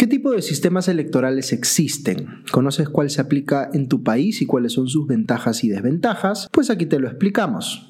¿Qué tipo de sistemas electorales existen? ¿Conoces cuál se aplica en tu país y cuáles son sus ventajas y desventajas? Pues aquí te lo explicamos.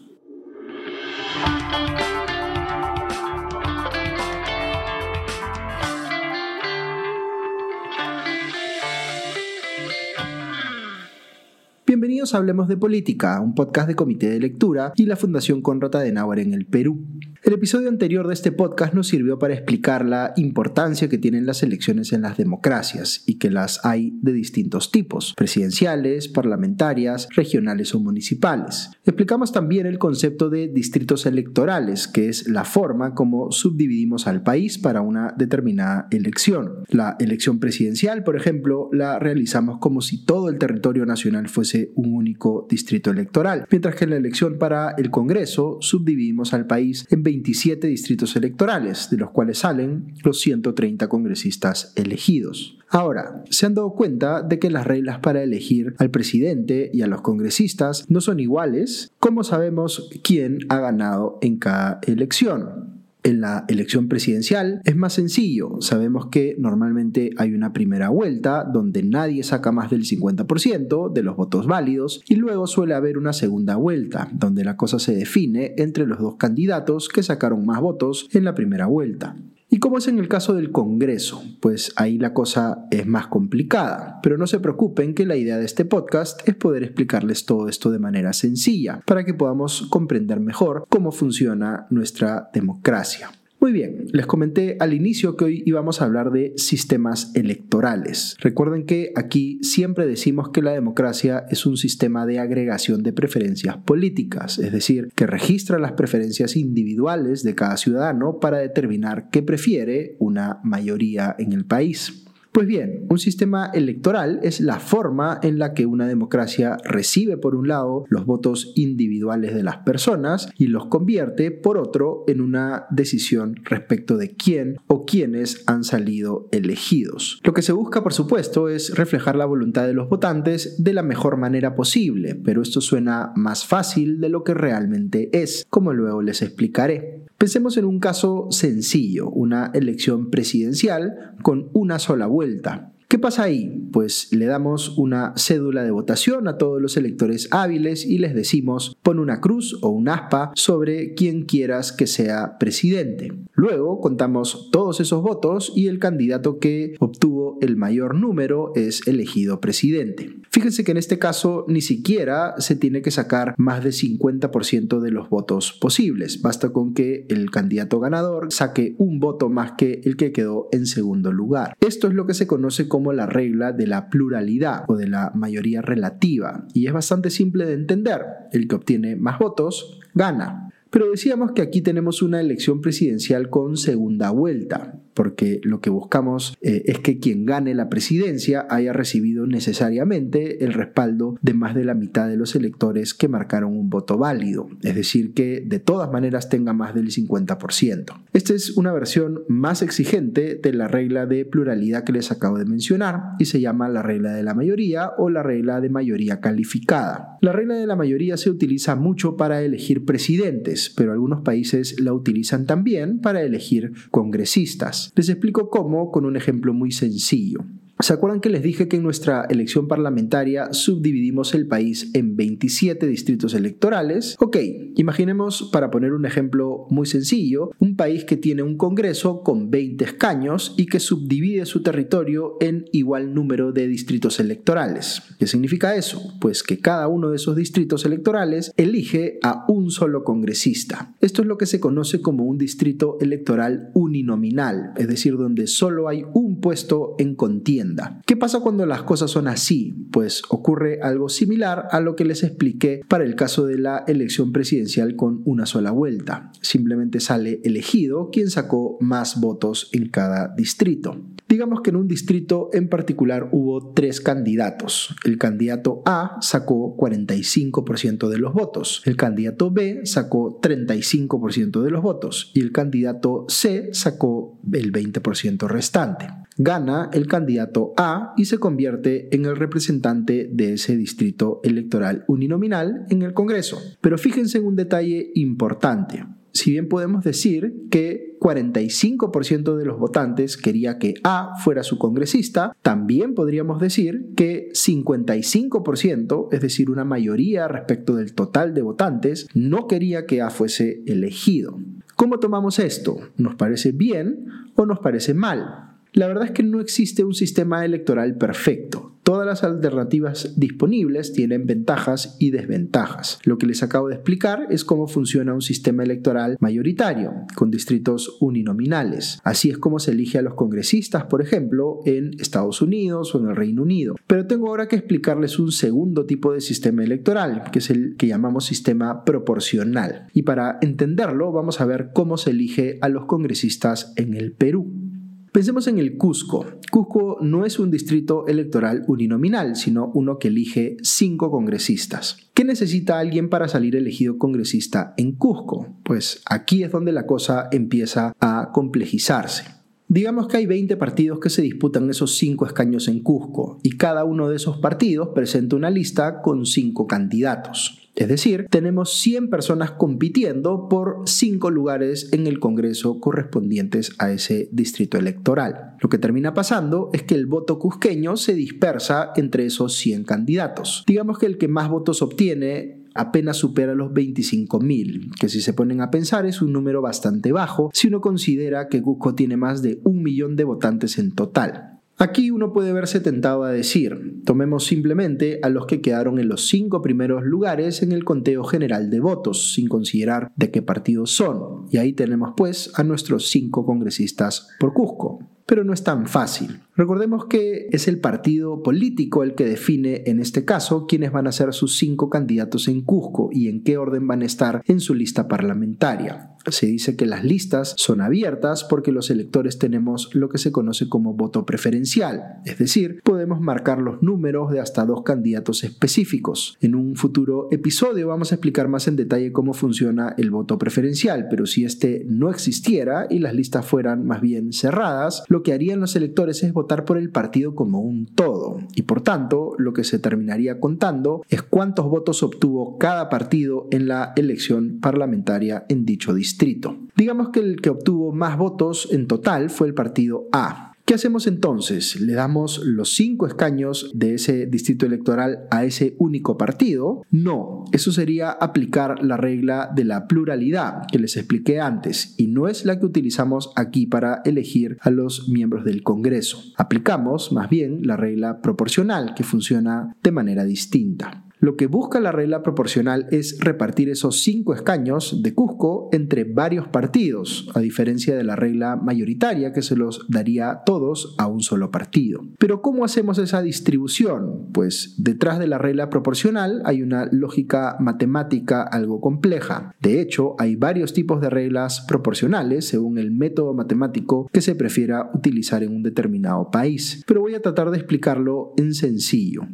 Bienvenidos Hablemos de Política, un podcast de Comité de Lectura y la Fundación Conrad Adenauer en el Perú. El episodio anterior de este podcast nos sirvió para explicar la importancia que tienen las elecciones en las democracias y que las hay de distintos tipos, presidenciales, parlamentarias, regionales o municipales. Explicamos también el concepto de distritos electorales, que es la forma como subdividimos al país para una determinada elección. La elección presidencial, por ejemplo, la realizamos como si todo el territorio nacional fuese un único distrito electoral, mientras que en la elección para el Congreso subdividimos al país en 27 distritos electorales, de los cuales salen los 130 congresistas elegidos. Ahora, ¿se han dado cuenta de que las reglas para elegir al presidente y a los congresistas no son iguales? ¿Cómo sabemos quién ha ganado en cada elección? En la elección presidencial es más sencillo. Sabemos que normalmente hay una primera vuelta donde nadie saca más del 50% de los votos válidos y luego suele haber una segunda vuelta donde la cosa se define entre los dos candidatos que sacaron más votos en la primera vuelta. ¿Y cómo es en el caso del Congreso? Pues ahí la cosa es más complicada, pero no se preocupen que la idea de este podcast es poder explicarles todo esto de manera sencilla, para que podamos comprender mejor cómo funciona nuestra democracia. Muy bien, les comenté al inicio que hoy íbamos a hablar de sistemas electorales. Recuerden que aquí siempre decimos que la democracia es un sistema de agregación de preferencias políticas, es decir, que registra las preferencias individuales de cada ciudadano para determinar qué prefiere una mayoría en el país. Pues bien, un sistema electoral es la forma en la que una democracia recibe por un lado los votos individuales de las personas y los convierte por otro en una decisión respecto de quién o quiénes han salido elegidos. Lo que se busca, por supuesto, es reflejar la voluntad de los votantes de la mejor manera posible, pero esto suena más fácil de lo que realmente es, como luego les explicaré. Pensemos en un caso sencillo, una elección presidencial con una sola vuelta. ¿Qué pasa ahí? Pues le damos una cédula de votación a todos los electores hábiles y les decimos pon una cruz o un aspa sobre quien quieras que sea presidente. Luego contamos todos esos votos y el candidato que obtuvo el mayor número es elegido presidente. Fíjense que en este caso ni siquiera se tiene que sacar más del 50% de los votos posibles. Basta con que el candidato ganador saque un voto más que el que quedó en segundo lugar. Esto es lo que se conoce como como la regla de la pluralidad o de la mayoría relativa y es bastante simple de entender. El que obtiene más votos gana. Pero decíamos que aquí tenemos una elección presidencial con segunda vuelta, porque lo que buscamos eh, es que quien gane la presidencia haya recibido necesariamente el respaldo de más de la mitad de los electores que marcaron un voto válido, es decir, que de todas maneras tenga más del 50%. Esta es una versión más exigente de la regla de pluralidad que les acabo de mencionar y se llama la regla de la mayoría o la regla de mayoría calificada. La regla de la mayoría se utiliza mucho para elegir presidentes, pero algunos países la utilizan también para elegir congresistas. Les explico cómo con un ejemplo muy sencillo. ¿Se acuerdan que les dije que en nuestra elección parlamentaria subdividimos el país en 27 distritos electorales? Ok, imaginemos, para poner un ejemplo muy sencillo, un país que tiene un Congreso con 20 escaños y que subdivide su territorio en igual número de distritos electorales. ¿Qué significa eso? Pues que cada uno de esos distritos electorales elige a un solo congresista. Esto es lo que se conoce como un distrito electoral uninominal, es decir, donde solo hay un puesto en contienda ¿Qué pasa cuando las cosas son así? Pues ocurre algo similar a lo que les expliqué para el caso de la elección presidencial con una sola vuelta. Simplemente sale elegido quien sacó más votos en cada distrito. Digamos que en un distrito en particular hubo tres candidatos. El candidato A sacó 45% de los votos, el candidato B sacó 35% de los votos y el candidato C sacó el 20% restante gana el candidato A y se convierte en el representante de ese distrito electoral uninominal en el Congreso. Pero fíjense en un detalle importante. Si bien podemos decir que 45% de los votantes quería que A fuera su congresista, también podríamos decir que 55%, es decir, una mayoría respecto del total de votantes, no quería que A fuese elegido. ¿Cómo tomamos esto? ¿Nos parece bien o nos parece mal? La verdad es que no existe un sistema electoral perfecto. Todas las alternativas disponibles tienen ventajas y desventajas. Lo que les acabo de explicar es cómo funciona un sistema electoral mayoritario, con distritos uninominales. Así es como se elige a los congresistas, por ejemplo, en Estados Unidos o en el Reino Unido. Pero tengo ahora que explicarles un segundo tipo de sistema electoral, que es el que llamamos sistema proporcional. Y para entenderlo, vamos a ver cómo se elige a los congresistas en el Perú. Pensemos en el Cusco. Cusco no es un distrito electoral uninominal, sino uno que elige cinco congresistas. ¿Qué necesita alguien para salir elegido congresista en Cusco? Pues aquí es donde la cosa empieza a complejizarse. Digamos que hay 20 partidos que se disputan esos cinco escaños en Cusco y cada uno de esos partidos presenta una lista con cinco candidatos. Es decir, tenemos 100 personas compitiendo por 5 lugares en el Congreso correspondientes a ese distrito electoral. Lo que termina pasando es que el voto cusqueño se dispersa entre esos 100 candidatos. Digamos que el que más votos obtiene apenas supera los 25.000, que si se ponen a pensar es un número bastante bajo si uno considera que Cusco tiene más de un millón de votantes en total. Aquí uno puede verse tentado a decir, tomemos simplemente a los que quedaron en los cinco primeros lugares en el conteo general de votos, sin considerar de qué partido son, y ahí tenemos pues a nuestros cinco congresistas por Cusco pero no es tan fácil. Recordemos que es el partido político el que define en este caso quiénes van a ser sus cinco candidatos en Cusco y en qué orden van a estar en su lista parlamentaria. Se dice que las listas son abiertas porque los electores tenemos lo que se conoce como voto preferencial, es decir, podemos marcar los números de hasta dos candidatos específicos. En un futuro episodio vamos a explicar más en detalle cómo funciona el voto preferencial, pero si este no existiera y las listas fueran más bien cerradas, lo que harían los electores es votar por el partido como un todo, y por tanto lo que se terminaría contando es cuántos votos obtuvo cada partido en la elección parlamentaria en dicho distrito. Digamos que el que obtuvo más votos en total fue el partido A, ¿Qué hacemos entonces? ¿Le damos los cinco escaños de ese distrito electoral a ese único partido? No, eso sería aplicar la regla de la pluralidad que les expliqué antes y no es la que utilizamos aquí para elegir a los miembros del Congreso. Aplicamos más bien la regla proporcional que funciona de manera distinta. Lo que busca la regla proporcional es repartir esos cinco escaños de Cusco entre varios partidos, a diferencia de la regla mayoritaria que se los daría todos a un solo partido. Pero ¿cómo hacemos esa distribución? Pues detrás de la regla proporcional hay una lógica matemática algo compleja. De hecho, hay varios tipos de reglas proporcionales según el método matemático que se prefiera utilizar en un determinado país. Pero voy a tratar de explicarlo en sencillo.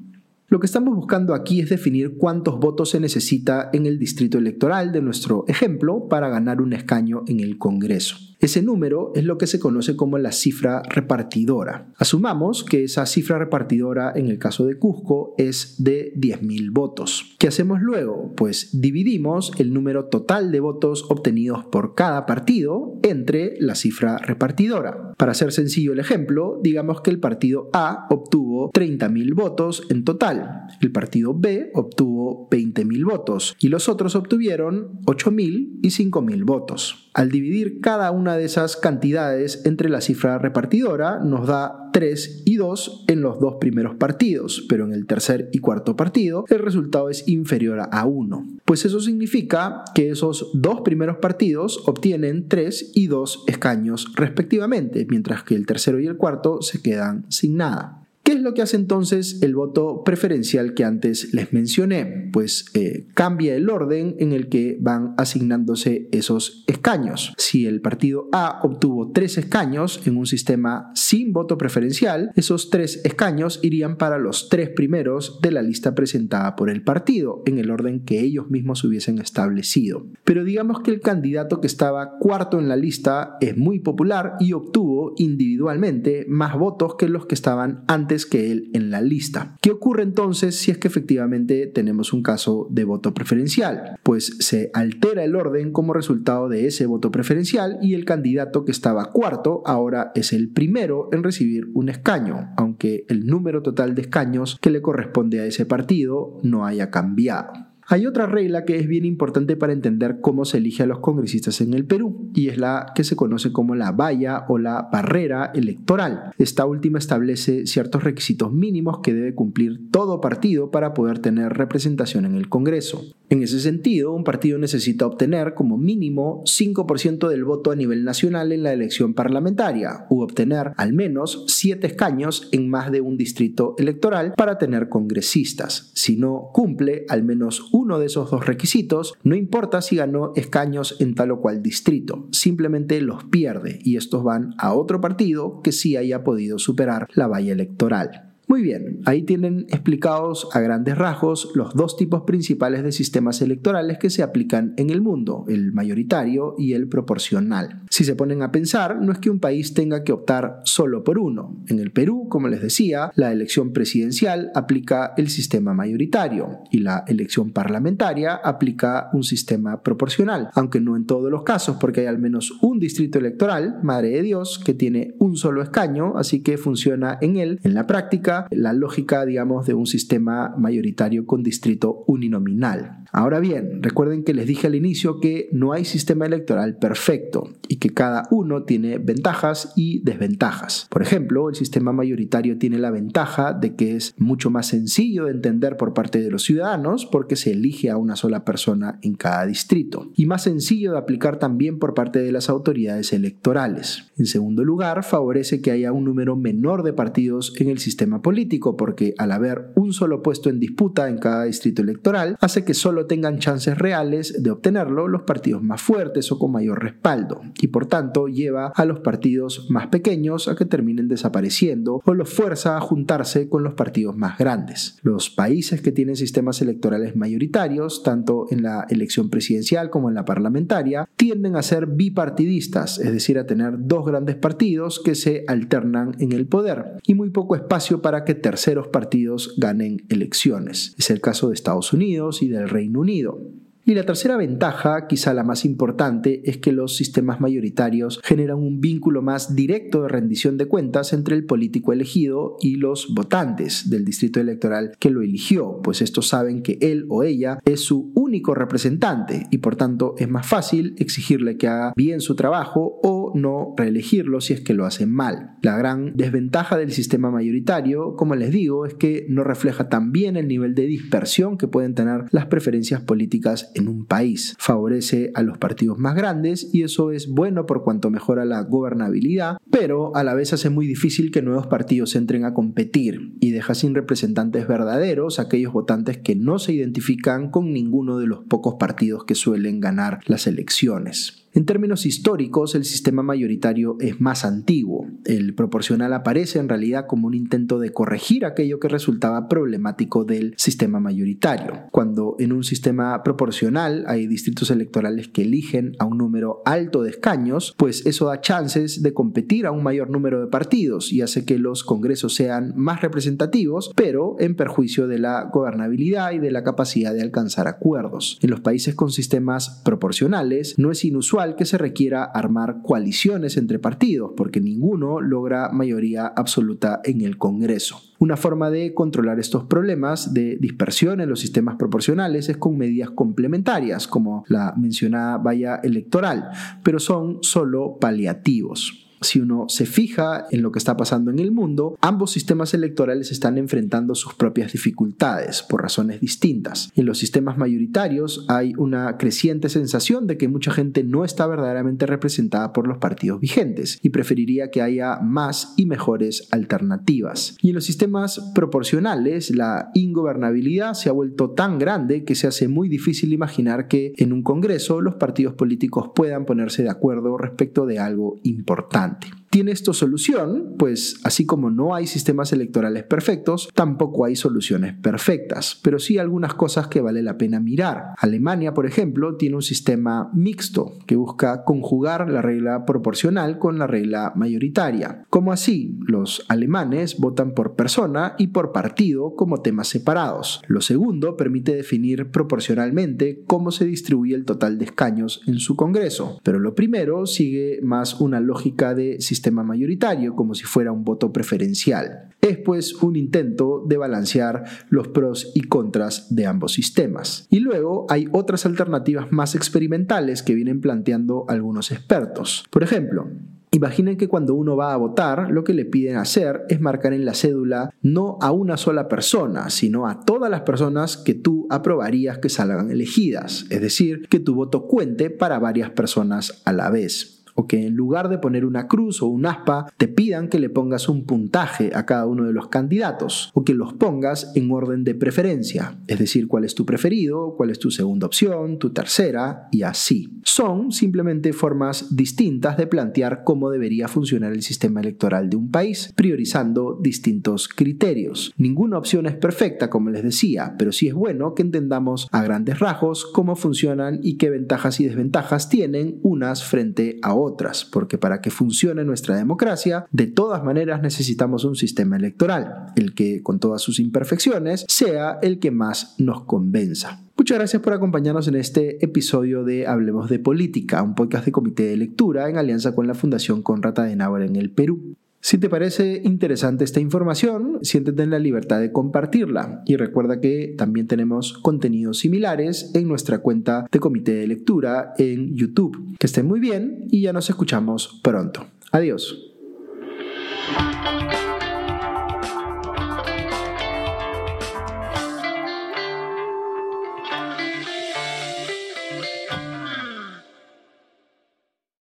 Lo que estamos buscando aquí es definir cuántos votos se necesita en el distrito electoral de nuestro ejemplo para ganar un escaño en el Congreso. Ese número es lo que se conoce como la cifra repartidora. Asumamos que esa cifra repartidora en el caso de Cusco es de 10.000 votos. ¿Qué hacemos luego? Pues dividimos el número total de votos obtenidos por cada partido entre la cifra repartidora. Para hacer sencillo el ejemplo, digamos que el partido A obtuvo 30.000 votos en total, el partido B obtuvo 20.000 votos y los otros obtuvieron 8.000 y 5.000 votos. Al dividir cada una de esas cantidades entre la cifra repartidora, nos da 3 y 2 en los dos primeros partidos, pero en el tercer y cuarto partido el resultado es inferior a 1. Pues eso significa que esos dos primeros partidos obtienen 3 y 2 escaños respectivamente, mientras que el tercero y el cuarto se quedan sin nada. ¿Qué es lo que hace entonces el voto preferencial que antes les mencioné? Pues eh, cambia el orden en el que van asignándose esos escaños. Si el partido A obtuvo tres escaños en un sistema sin voto preferencial, esos tres escaños irían para los tres primeros de la lista presentada por el partido, en el orden que ellos mismos hubiesen establecido. Pero digamos que el candidato que estaba cuarto en la lista es muy popular y obtuvo individualmente más votos que los que estaban antes que él en la lista. ¿Qué ocurre entonces si es que efectivamente tenemos un caso de voto preferencial? Pues se altera el orden como resultado de ese voto preferencial y el candidato que estaba cuarto ahora es el primero en recibir un escaño, aunque el número total de escaños que le corresponde a ese partido no haya cambiado. Hay otra regla que es bien importante para entender cómo se elige a los congresistas en el Perú y es la que se conoce como la valla o la barrera electoral. Esta última establece ciertos requisitos mínimos que debe cumplir todo partido para poder tener representación en el Congreso. En ese sentido, un partido necesita obtener como mínimo 5% del voto a nivel nacional en la elección parlamentaria u obtener al menos 7 escaños en más de un distrito electoral para tener congresistas. Si no cumple al menos uno de esos dos requisitos, no importa si ganó escaños en tal o cual distrito, simplemente los pierde y estos van a otro partido que sí haya podido superar la valla electoral. Muy bien, ahí tienen explicados a grandes rasgos los dos tipos principales de sistemas electorales que se aplican en el mundo, el mayoritario y el proporcional. Si se ponen a pensar, no es que un país tenga que optar solo por uno. En el Perú, como les decía, la elección presidencial aplica el sistema mayoritario y la elección parlamentaria aplica un sistema proporcional, aunque no en todos los casos porque hay al menos un distrito electoral, Madre de Dios, que tiene un solo escaño, así que funciona en él, en la práctica, la lógica, digamos, de un sistema mayoritario con distrito uninominal. Ahora bien, recuerden que les dije al inicio que no hay sistema electoral perfecto y que cada uno tiene ventajas y desventajas. Por ejemplo, el sistema mayoritario tiene la ventaja de que es mucho más sencillo de entender por parte de los ciudadanos porque se elige a una sola persona en cada distrito y más sencillo de aplicar también por parte de las autoridades electorales. En segundo lugar, favorece que haya un número menor de partidos en el sistema político porque al haber un solo puesto en disputa en cada distrito electoral hace que solo tengan chances reales de obtenerlo los partidos más fuertes o con mayor respaldo, y por tanto lleva a los partidos más pequeños a que terminen desapareciendo o los fuerza a juntarse con los partidos más grandes. Los países que tienen sistemas electorales mayoritarios, tanto en la elección presidencial como en la parlamentaria, tienden a ser bipartidistas, es decir, a tener dos grandes partidos que se alternan en el poder y muy poco espacio para que terceros partidos ganen elecciones. Es el caso de Estados Unidos y del Reino Unido. Y la tercera ventaja, quizá la más importante, es que los sistemas mayoritarios generan un vínculo más directo de rendición de cuentas entre el político elegido y los votantes del distrito electoral que lo eligió, pues estos saben que él o ella es su único representante y por tanto es más fácil exigirle que haga bien su trabajo o no reelegirlo si es que lo hacen mal. La gran desventaja del sistema mayoritario, como les digo, es que no refleja tan bien el nivel de dispersión que pueden tener las preferencias políticas en un país. Favorece a los partidos más grandes y eso es bueno por cuanto mejora la gobernabilidad, pero a la vez hace muy difícil que nuevos partidos entren a competir y deja sin representantes verdaderos aquellos votantes que no se identifican con ninguno de los pocos partidos que suelen ganar las elecciones. En términos históricos, el sistema mayoritario es más antiguo. El proporcional aparece en realidad como un intento de corregir aquello que resultaba problemático del sistema mayoritario. Cuando en un sistema proporcional hay distritos electorales que eligen a un número alto de escaños, pues eso da chances de competir a un mayor número de partidos y hace que los congresos sean más representativos, pero en perjuicio de la gobernabilidad y de la capacidad de alcanzar acuerdos. En los países con sistemas proporcionales no es inusual que se requiera armar coaliciones entre partidos, porque ninguno logra mayoría absoluta en el Congreso. Una forma de controlar estos problemas de dispersión en los sistemas proporcionales es con medidas complementarias, como la mencionada valla electoral, pero son solo paliativos si uno se fija en lo que está pasando en el mundo, ambos sistemas electorales están enfrentando sus propias dificultades por razones distintas. En los sistemas mayoritarios hay una creciente sensación de que mucha gente no está verdaderamente representada por los partidos vigentes y preferiría que haya más y mejores alternativas. Y en los sistemas proporcionales, la ingobernabilidad se ha vuelto tan grande que se hace muy difícil imaginar que en un Congreso los partidos políticos puedan ponerse de acuerdo respecto de algo importante. importante. ¿Tiene esto solución? Pues así como no hay sistemas electorales perfectos, tampoco hay soluciones perfectas, pero sí algunas cosas que vale la pena mirar. Alemania, por ejemplo, tiene un sistema mixto que busca conjugar la regla proporcional con la regla mayoritaria. Como así, los alemanes votan por persona y por partido como temas separados. Lo segundo permite definir proporcionalmente cómo se distribuye el total de escaños en su Congreso, pero lo primero sigue más una lógica de sistema mayoritario, como si fuera un voto preferencial. Es pues un intento de balancear los pros y contras de ambos sistemas. Y luego hay otras alternativas más experimentales que vienen planteando algunos expertos. Por ejemplo, Imaginen que cuando uno va a votar, lo que le piden hacer es marcar en la cédula no a una sola persona, sino a todas las personas que tú aprobarías que salgan elegidas. Es decir, que tu voto cuente para varias personas a la vez o que en lugar de poner una cruz o un aspa, te pidan que le pongas un puntaje a cada uno de los candidatos, o que los pongas en orden de preferencia, es decir, cuál es tu preferido, cuál es tu segunda opción, tu tercera, y así. Son simplemente formas distintas de plantear cómo debería funcionar el sistema electoral de un país, priorizando distintos criterios. Ninguna opción es perfecta, como les decía, pero sí es bueno que entendamos a grandes rasgos cómo funcionan y qué ventajas y desventajas tienen unas frente a otras otras, porque para que funcione nuestra democracia, de todas maneras necesitamos un sistema electoral, el que con todas sus imperfecciones sea el que más nos convenza. Muchas gracias por acompañarnos en este episodio de Hablemos de Política, un podcast de comité de lectura en alianza con la Fundación Conrata de Adenauer en el Perú. Si te parece interesante esta información, siéntete en la libertad de compartirla y recuerda que también tenemos contenidos similares en nuestra cuenta de comité de lectura en YouTube. Que estén muy bien y ya nos escuchamos pronto. Adiós.